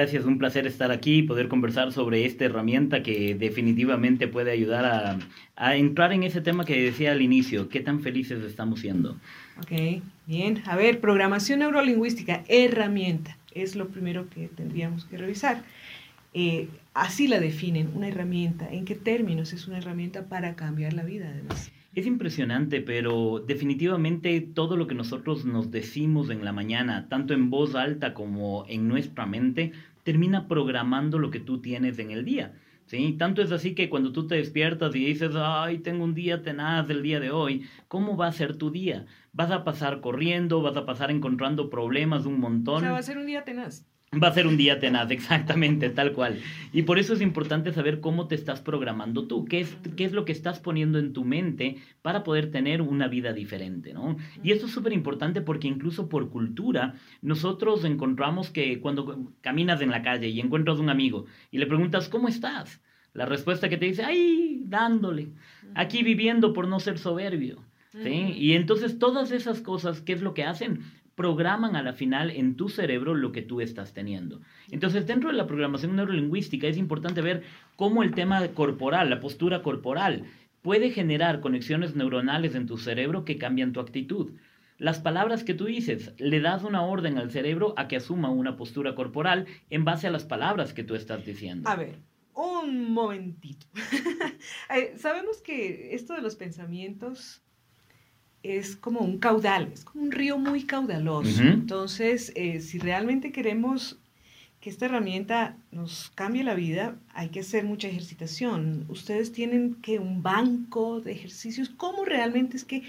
Gracias, un placer estar aquí y poder conversar sobre esta herramienta que definitivamente puede ayudar a, a, entrar en ese tema que decía al inicio, qué tan felices estamos siendo. Ok, bien. A ver, programación neurolingüística, herramienta, es lo primero que tendríamos que revisar. Eh, así la definen, una herramienta. ¿En qué términos es una herramienta para cambiar la vida, además? Es impresionante, pero definitivamente todo lo que nosotros nos decimos en la mañana, tanto en voz alta como en nuestra mente, termina programando lo que tú tienes en el día. ¿sí? Tanto es así que cuando tú te despiertas y dices, ay, tengo un día tenaz del día de hoy, ¿cómo va a ser tu día? ¿Vas a pasar corriendo? ¿Vas a pasar encontrando problemas un montón? O sea, va a ser un día tenaz. Va a ser un día tenaz, exactamente, tal cual. Y por eso es importante saber cómo te estás programando tú, qué es, qué es lo que estás poniendo en tu mente para poder tener una vida diferente, ¿no? Y esto es súper importante porque incluso por cultura, nosotros encontramos que cuando caminas en la calle y encuentras un amigo y le preguntas, ¿cómo estás? La respuesta que te dice, ¡ay! dándole, aquí viviendo por no ser soberbio. ¿Sí? Y entonces todas esas cosas, ¿qué es lo que hacen? Programan a la final en tu cerebro lo que tú estás teniendo. Entonces, dentro de la programación neurolingüística es importante ver cómo el tema corporal, la postura corporal, puede generar conexiones neuronales en tu cerebro que cambian tu actitud. Las palabras que tú dices, le das una orden al cerebro a que asuma una postura corporal en base a las palabras que tú estás diciendo. A ver, un momentito. Eh, sabemos que esto de los pensamientos es como un caudal, es como un río muy caudaloso. Entonces, eh, si realmente queremos que esta herramienta nos cambie la vida, hay que hacer mucha ejercitación. Ustedes tienen que un banco de ejercicios. ¿Cómo realmente es que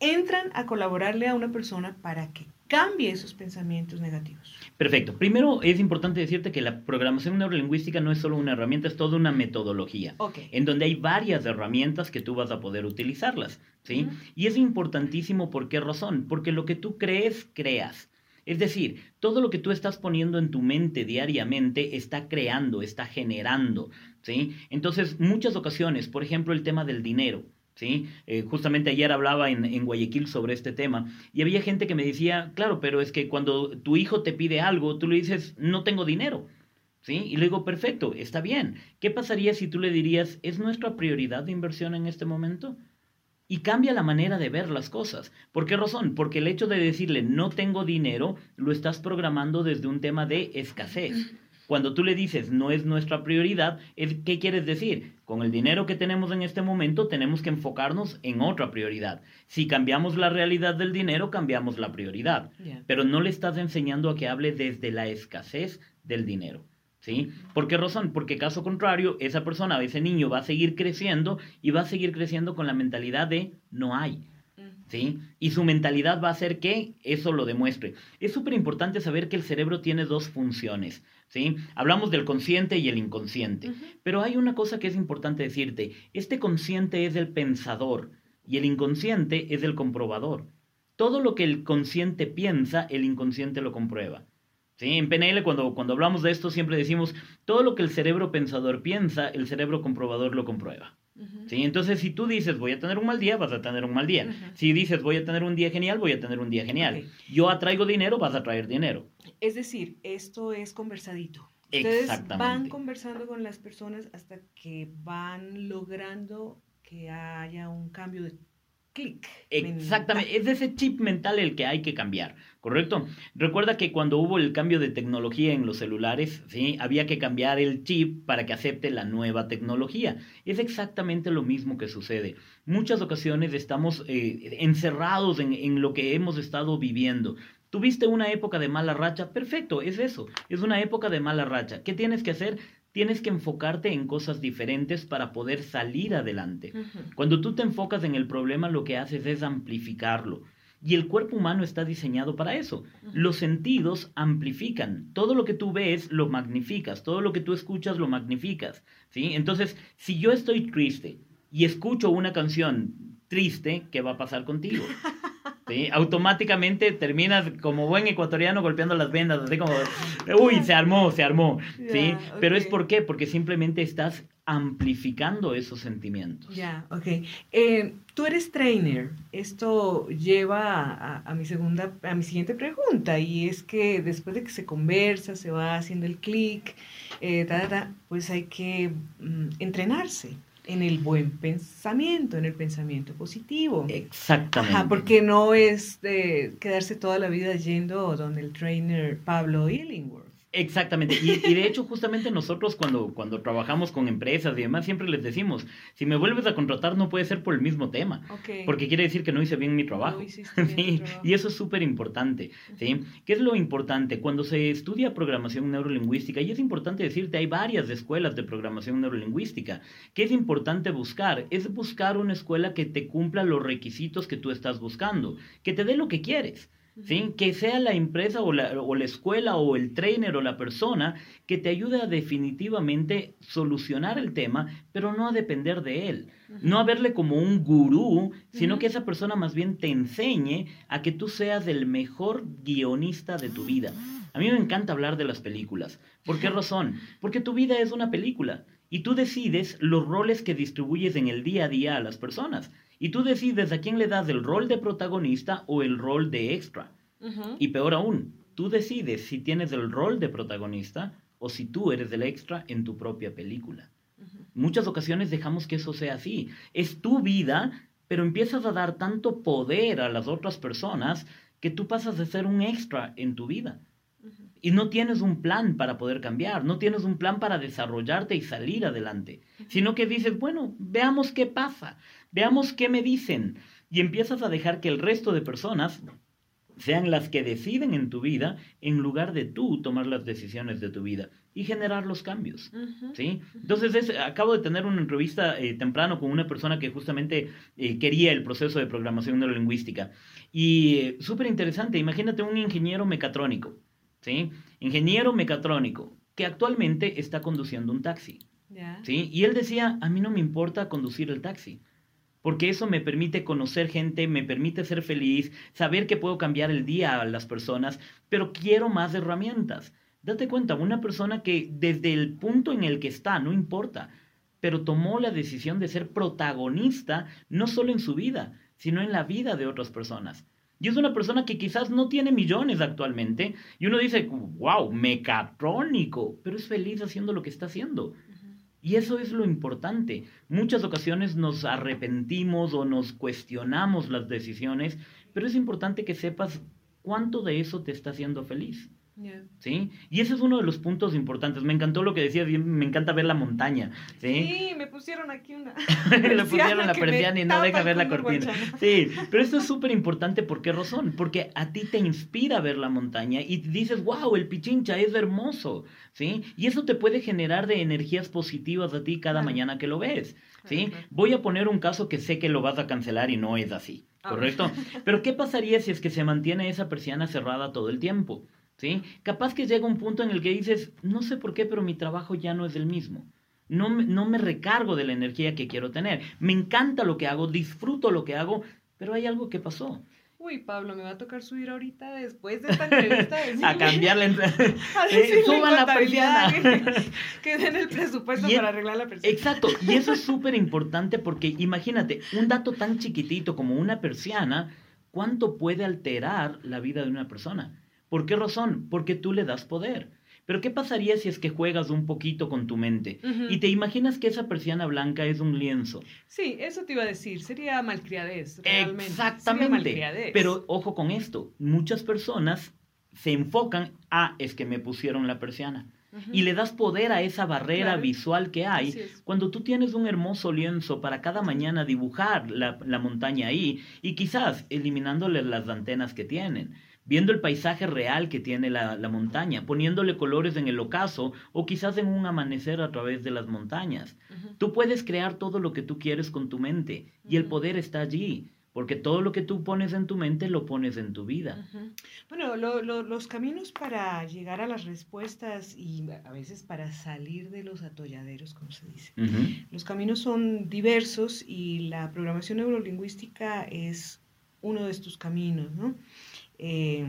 entran a colaborarle a una persona para que cambie esos pensamientos negativos? Perfecto. Primero es importante decirte que la programación neurolingüística no es solo una herramienta, es toda una metodología. En donde hay varias herramientas que tú vas a poder utilizarlas. ¿sí? Y es importantísimo por qué razón. Porque lo que tú crees, creas. Es decir, todo lo que tú estás poniendo en tu mente diariamente está creando, está generando, ¿sí? Entonces, muchas ocasiones, por ejemplo, el tema del dinero. ¿Sí? Eh, justamente ayer hablaba en, Guayaquil sobre este tema y había gente que me decía, claro, pero es que cuando tu hijo te pide algo, tú le dices, no tengo dinero, ¿sí? Y le digo, perfecto, está bien. ¿Qué pasaría si tú le dirías, es nuestra prioridad de inversión en este momento? Y cambia la manera de ver las cosas. ¿Por qué razón? Porque el hecho de decirle no tengo dinero lo estás programando desde un tema de escasez. Cuando tú le dices no es nuestra prioridad, ¿qué quieres decir? Con el dinero que tenemos en este momento tenemos que enfocarnos en otra prioridad. Si cambiamos la realidad del dinero, cambiamos la prioridad. Pero no le estás enseñando a que hable desde la escasez del dinero. ¿Sí? ¿Por qué razón? Porque caso contrario, esa persona, ese niño va a seguir creciendo y va a seguir creciendo con la mentalidad de no hay. ¿Sí? Y su mentalidad va a hacer que eso lo demuestre. Es súper importante saber que el cerebro tiene dos funciones. ¿sí? Hablamos del consciente y el inconsciente. Pero hay una cosa que es importante decirte. Este consciente es el pensador y el inconsciente es el comprobador. Todo lo que el consciente piensa, el inconsciente lo comprueba. ¿Sí? En PNL, cuando, cuando hablamos de esto, siempre decimos, todo lo que el cerebro pensador piensa, el cerebro comprobador lo comprueba. ¿Sí? Entonces, si tú dices voy a tener un mal día, vas a tener un mal día. Si dices voy a tener un día genial, voy a tener un día genial. Yo atraigo dinero, vas a traer dinero. Es decir, esto es conversadito. Ustedes van conversando con las personas hasta que van logrando que haya un cambio de Exactamente, es ese chip mental el que hay que cambiar, ¿correcto? Recuerda que cuando hubo el cambio de tecnología en los celulares, ¿sí? Había que cambiar el chip para que acepte la nueva tecnología. Es exactamente lo mismo que sucede. Muchas ocasiones estamos eh, encerrados en, en lo que hemos estado viviendo. Tuviste una época de mala racha, perfecto, es eso, es una época de mala racha. ¿Qué tienes que hacer? Tienes que enfocarte en cosas diferentes para poder salir adelante. Cuando tú te enfocas en el problema, lo que haces es amplificarlo. Y el cuerpo humano está diseñado para eso. Los sentidos amplifican. Todo lo que tú ves lo magnificas. Todo lo que tú escuchas lo magnificas. ¿sí? Entonces, si yo estoy triste y escucho una canción triste, ¿qué va a pasar contigo? Automáticamente terminas como buen ecuatoriano golpeando las vendas, así como, uy, se armó, se armó, ¿sí? Pero es por qué, porque simplemente estás amplificando esos sentimientos. Ya, ok. Eh, tú eres trainer. Esto lleva a, mi segunda, a mi siguiente pregunta, y es que después de que se conversa, se va haciendo el clic, eh, pues hay que mm, entrenarse en el buen pensamiento, en el pensamiento positivo. Exactamente. Ajá, porque no es de quedarse toda la vida yendo donde el trainer Pablo Illingworth. Exactamente. Y, de hecho, justamente nosotros cuando, cuando trabajamos con empresas y demás, siempre les decimos, si me vuelves a contratar no puede ser por el mismo tema. Porque quiere decir que no hice bien mi trabajo. Y eso es súper importante. ¿sí? ¿Qué es lo importante? Cuando se estudia programación neurolingüística, y es importante decirte, hay varias escuelas de programación neurolingüística. ¿Qué es importante buscar? Es buscar una escuela que te cumpla los requisitos que tú estás buscando, que te dé lo que quieres. ¿Sí? Que sea la empresa o la, o la, escuela o el trainer o la persona que te ayude a definitivamente solucionar el tema, pero no a depender de él. No a verle como un gurú, sino que esa persona más bien te enseñe a que tú seas el mejor guionista de tu vida. A mí me encanta hablar de las películas. ¿Por qué razón? Porque tu vida es una película y tú decides los roles que distribuyes en el día a día a las personas. Y tú decides a quién le das el rol de protagonista o el rol de extra. Y peor aún, tú decides si tienes el rol de protagonista o si tú eres el extra en tu propia película. Muchas ocasiones dejamos que eso sea así. Es tu vida, pero empiezas a dar tanto poder a las otras personas que tú pasas de ser un extra en tu vida. Y no tienes un plan para poder cambiar, no tienes un plan para desarrollarte y salir adelante, sino que dices, bueno, veamos qué pasa. Veamos qué me dicen. Y empiezas a dejar que el resto de personas sean las que deciden en tu vida en lugar de tú tomar las decisiones de tu vida y generar los cambios. ¿sí? Entonces, acabo de tener una entrevista eh, temprano con una persona que justamente eh, quería el proceso de programación neurolingüística. Y eh, súper interesante, imagínate un ingeniero mecatrónico, ¿sí? ingeniero mecatrónico, que actualmente está conduciendo un taxi. ¿sí? Y él decía, a mí no me importa conducir el taxi porque eso me permite conocer gente, me permite ser feliz, saber que puedo cambiar el día a las personas, pero quiero más herramientas. Date cuenta, una persona que desde el punto en el que está, no importa, pero tomó la decisión de ser protagonista no solo en su vida, sino en la vida de otras personas. Y es una persona que quizás no tiene millones actualmente, y uno dice, wow, mecatrónico, pero es feliz haciendo lo que está haciendo. Y eso es lo importante. Muchas ocasiones nos arrepentimos o nos cuestionamos las decisiones, pero es importante que sepas cuánto de eso te está haciendo feliz. ¿Sí? Y ese es uno de los puntos importantes. Me encantó lo que decías, me encanta ver la montaña. Sí, sí me pusieron aquí una. Le pusieron la persiana y no deja ver la cortina. Sí, pero esto es súper importante. ¿Por qué razón? Porque a ti te inspira ver la montaña y dices, wow, el pichincha es hermoso. ¿Sí? Y eso te puede generar de energías positivas a ti cada mañana que lo ves. ¿Sí? Voy a poner un caso que sé que lo vas a cancelar y no es así. Ah, ¿Correcto? Pero ¿qué pasaría si es que se mantiene esa persiana cerrada todo el tiempo? ¿Sí? Capaz que llega un punto en el que dices, no sé por qué, pero mi trabajo ya no es el mismo. No me, no me recargo de la energía que quiero tener. Me encanta lo que hago, disfruto lo que hago, pero hay algo que pasó. Uy, Pablo, me va a tocar subir ahorita después de esta entrevista. a cambiarle. eh, suban la persiana. Que, den el presupuesto para arreglar la persiana. Exacto, y eso es súper importante porque imagínate, un dato tan chiquitito como una persiana, ¿cuánto puede alterar la vida de una persona? ¿Por qué razón? Porque tú le das poder. Pero ¿qué pasaría si es que juegas un poquito con tu mente y te imaginas que esa persiana blanca es un lienzo? Sí, eso te iba a decir, sería malcriadez, realmente. Exactamente. Pero ojo con esto, muchas personas se enfocan a es que me pusieron la persiana. Y le das poder a esa barrera visual que hay cuando tú tienes un hermoso lienzo para cada mañana dibujar la, la montaña ahí y quizás eliminándole las antenas que tienen viendo el paisaje real que tiene la, montaña, poniéndole colores en el ocaso o quizás en un amanecer a través de las montañas. Tú puedes crear todo lo que tú quieres con tu mente y el poder está allí. Porque todo lo que tú pones en tu mente lo pones en tu vida. Bueno, los caminos para llegar a las respuestas y a veces para salir de los atolladeros, como se dice. Los caminos son diversos y la programación neurolingüística es uno de estos caminos, ¿no? Eh,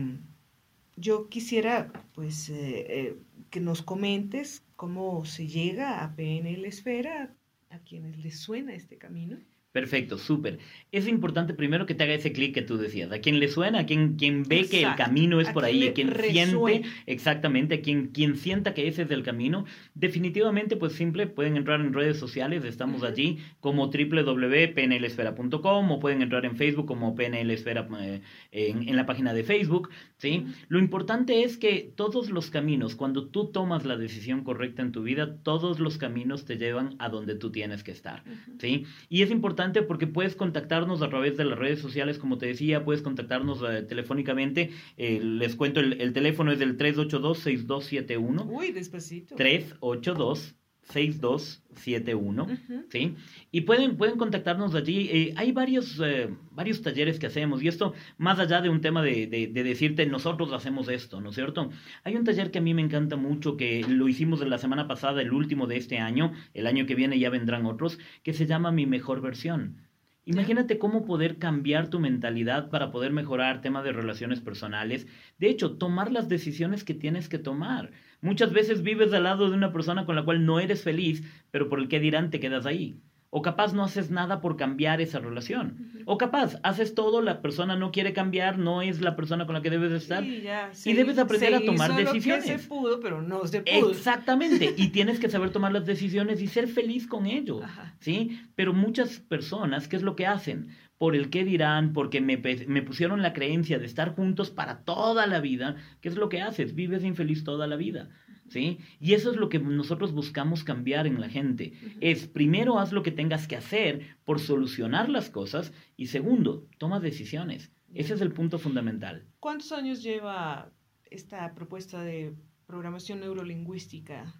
yo quisiera pues eh, eh, que nos comentes cómo se llega a PNL Esfera, a quienes les suena este camino. Perfecto, súper. Es importante primero que te haga ese clic que tú decías. A quien le suena, a quien, quien ve que el camino es por ahí, a quien siente, exactamente, a quien, quien sienta que ese es el camino. Definitivamente, pues simple, pueden entrar en redes sociales, estamos allí como www.pnlesfera.com o pueden entrar en Facebook como PNLesfera eh, en, en, la página de Facebook. ¿sí? Lo importante es que todos los caminos, cuando tú tomas la decisión correcta en tu vida, todos los caminos te llevan a donde tú tienes que estar. ¿sí? Y es importante porque puedes contactarnos a través de las redes sociales, como te decía, puedes contactarnos eh, telefónicamente. Eh, les cuento, el, el, teléfono es del 382-6271. Uy, despacito. 382 6271, ¿sí? Y pueden, pueden contactarnos allí. Eh, hay varios, varios talleres que hacemos y esto, más allá de un tema de, de, de, decirte, nosotros hacemos esto, ¿no es cierto? Hay un taller que a mí me encanta mucho, que lo hicimos la semana pasada, el último de este año, el año que viene ya vendrán otros, que se llama Mi Mejor Versión. Imagínate cómo poder cambiar tu mentalidad para poder mejorar temas de relaciones personales. De hecho, tomar las decisiones que tienes que tomar. Muchas veces vives al lado de una persona con la cual no eres feliz, pero por el que dirán te quedas ahí. O capaz no haces nada por cambiar esa relación. O capaz haces todo, la persona no quiere cambiar, no es la persona con la que debes estar. y debes aprender a tomar decisiones. se pudo, pero no se pudo. Exactamente. y tienes que saber tomar las decisiones y ser feliz con ello. ¿Sí? Pero muchas personas, ¿qué es lo que hacen? Por el qué dirán, porque me, me pusieron la creencia de estar juntos para toda la vida. ¿Qué es lo que haces? Vives infeliz toda la vida. ¿Sí? Y eso es lo que nosotros buscamos cambiar en la gente. Es, primero, haz lo que tengas que hacer por solucionar las cosas y segundo, toma decisiones. Ese es el punto fundamental. ¿Cuántos años lleva esta propuesta de programación neurolingüística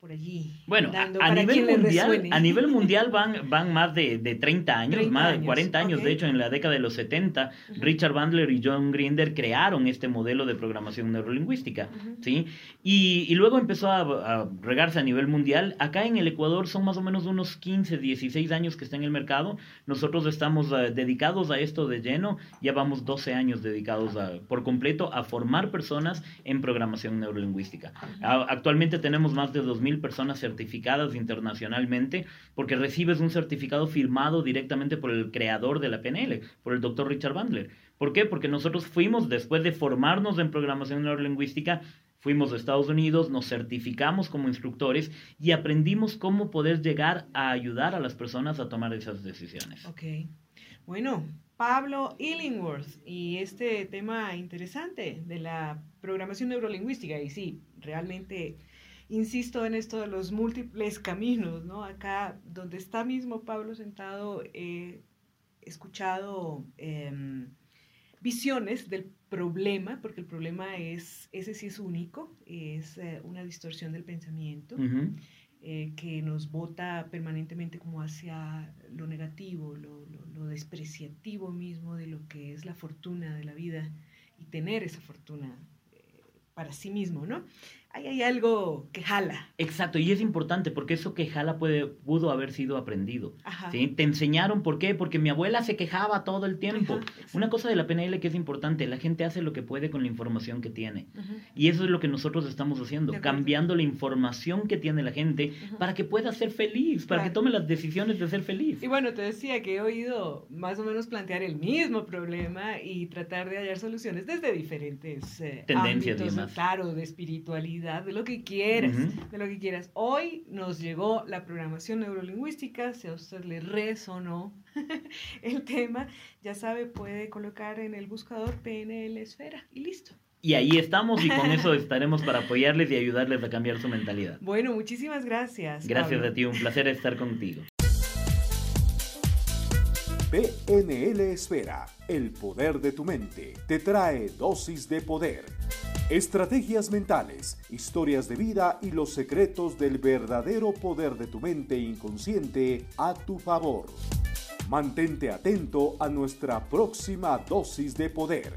por allí. Bueno, a, nivel mundial, a nivel mundial van, van más de, de 30 años, más de 40 años. De hecho, en la década de los 70, Richard Bandler y John Grinder crearon este modelo de programación neurolingüística. ¿sí? Y, y, luego empezó a, regarse a nivel mundial. Acá en el Ecuador son más o menos unos 15, 16 años que está en el mercado. Nosotros estamos eh, dedicados a esto de lleno. Ya vamos 12 años dedicados por completo a formar personas en programación neurolingüística. Actualmente tenemos más de 2.000 personas certificadas internacionalmente, porque recibes un certificado firmado directamente por el creador de la PNL, por el doctor Richard Bandler. ¿Por qué? Porque nosotros fuimos, después de formarnos en programación neurolingüística, fuimos a Estados Unidos, nos certificamos como instructores y aprendimos cómo poder llegar a ayudar a las personas a tomar esas decisiones. Ok. Bueno, Pablo Illingworth y este tema interesante de la programación neurolingüística. Y sí, realmente insisto en esto de los múltiples caminos, ¿no? Acá donde está mismo Pablo sentado, he escuchado em, visiones del problema, porque el problema es, ese sí es único, es eh, una distorsión del pensamiento. Eh, que nos bota permanentemente como hacia lo negativo, lo, lo, despreciativo mismo de lo que es la fortuna de la vida y tener esa fortuna eh, para sí mismo, ¿no? Ahí hay algo que jala. Exacto, y es importante porque eso que jala puede, pudo haber sido aprendido. ¿sí? Te enseñaron por qué, porque mi abuela se quejaba todo el tiempo. Una cosa de la PNL que es importante, la gente hace lo que puede con la información que tiene. Y eso es lo que nosotros estamos haciendo, cambiando la información que tiene la gente para que pueda ser feliz, para que tome las decisiones de ser feliz. Y bueno, te decía que he oído más o menos plantear el mismo problema y tratar de hallar soluciones desde diferentes eh, tendencias, ámbitos, claro, de espiritualidad de lo que quieras, de lo que quieras. Hoy nos llegó la programación neurolingüística, si a usted le resonó el tema, ya sabe, puede colocar en el buscador PNL Esfera y listo. Y ahí estamos y con eso estaremos para apoyarles y ayudarles a cambiar su mentalidad. Bueno, muchísimas gracias. Gracias a ti, un placer estar contigo. PNL Esfera, el poder de tu mente, te trae dosis de poder Estrategias mentales, historias de vida y los secretos del verdadero poder de tu mente inconsciente a tu favor. Mantente atento a nuestra próxima dosis de poder.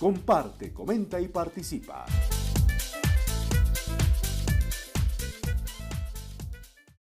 Comparte, comenta y participa.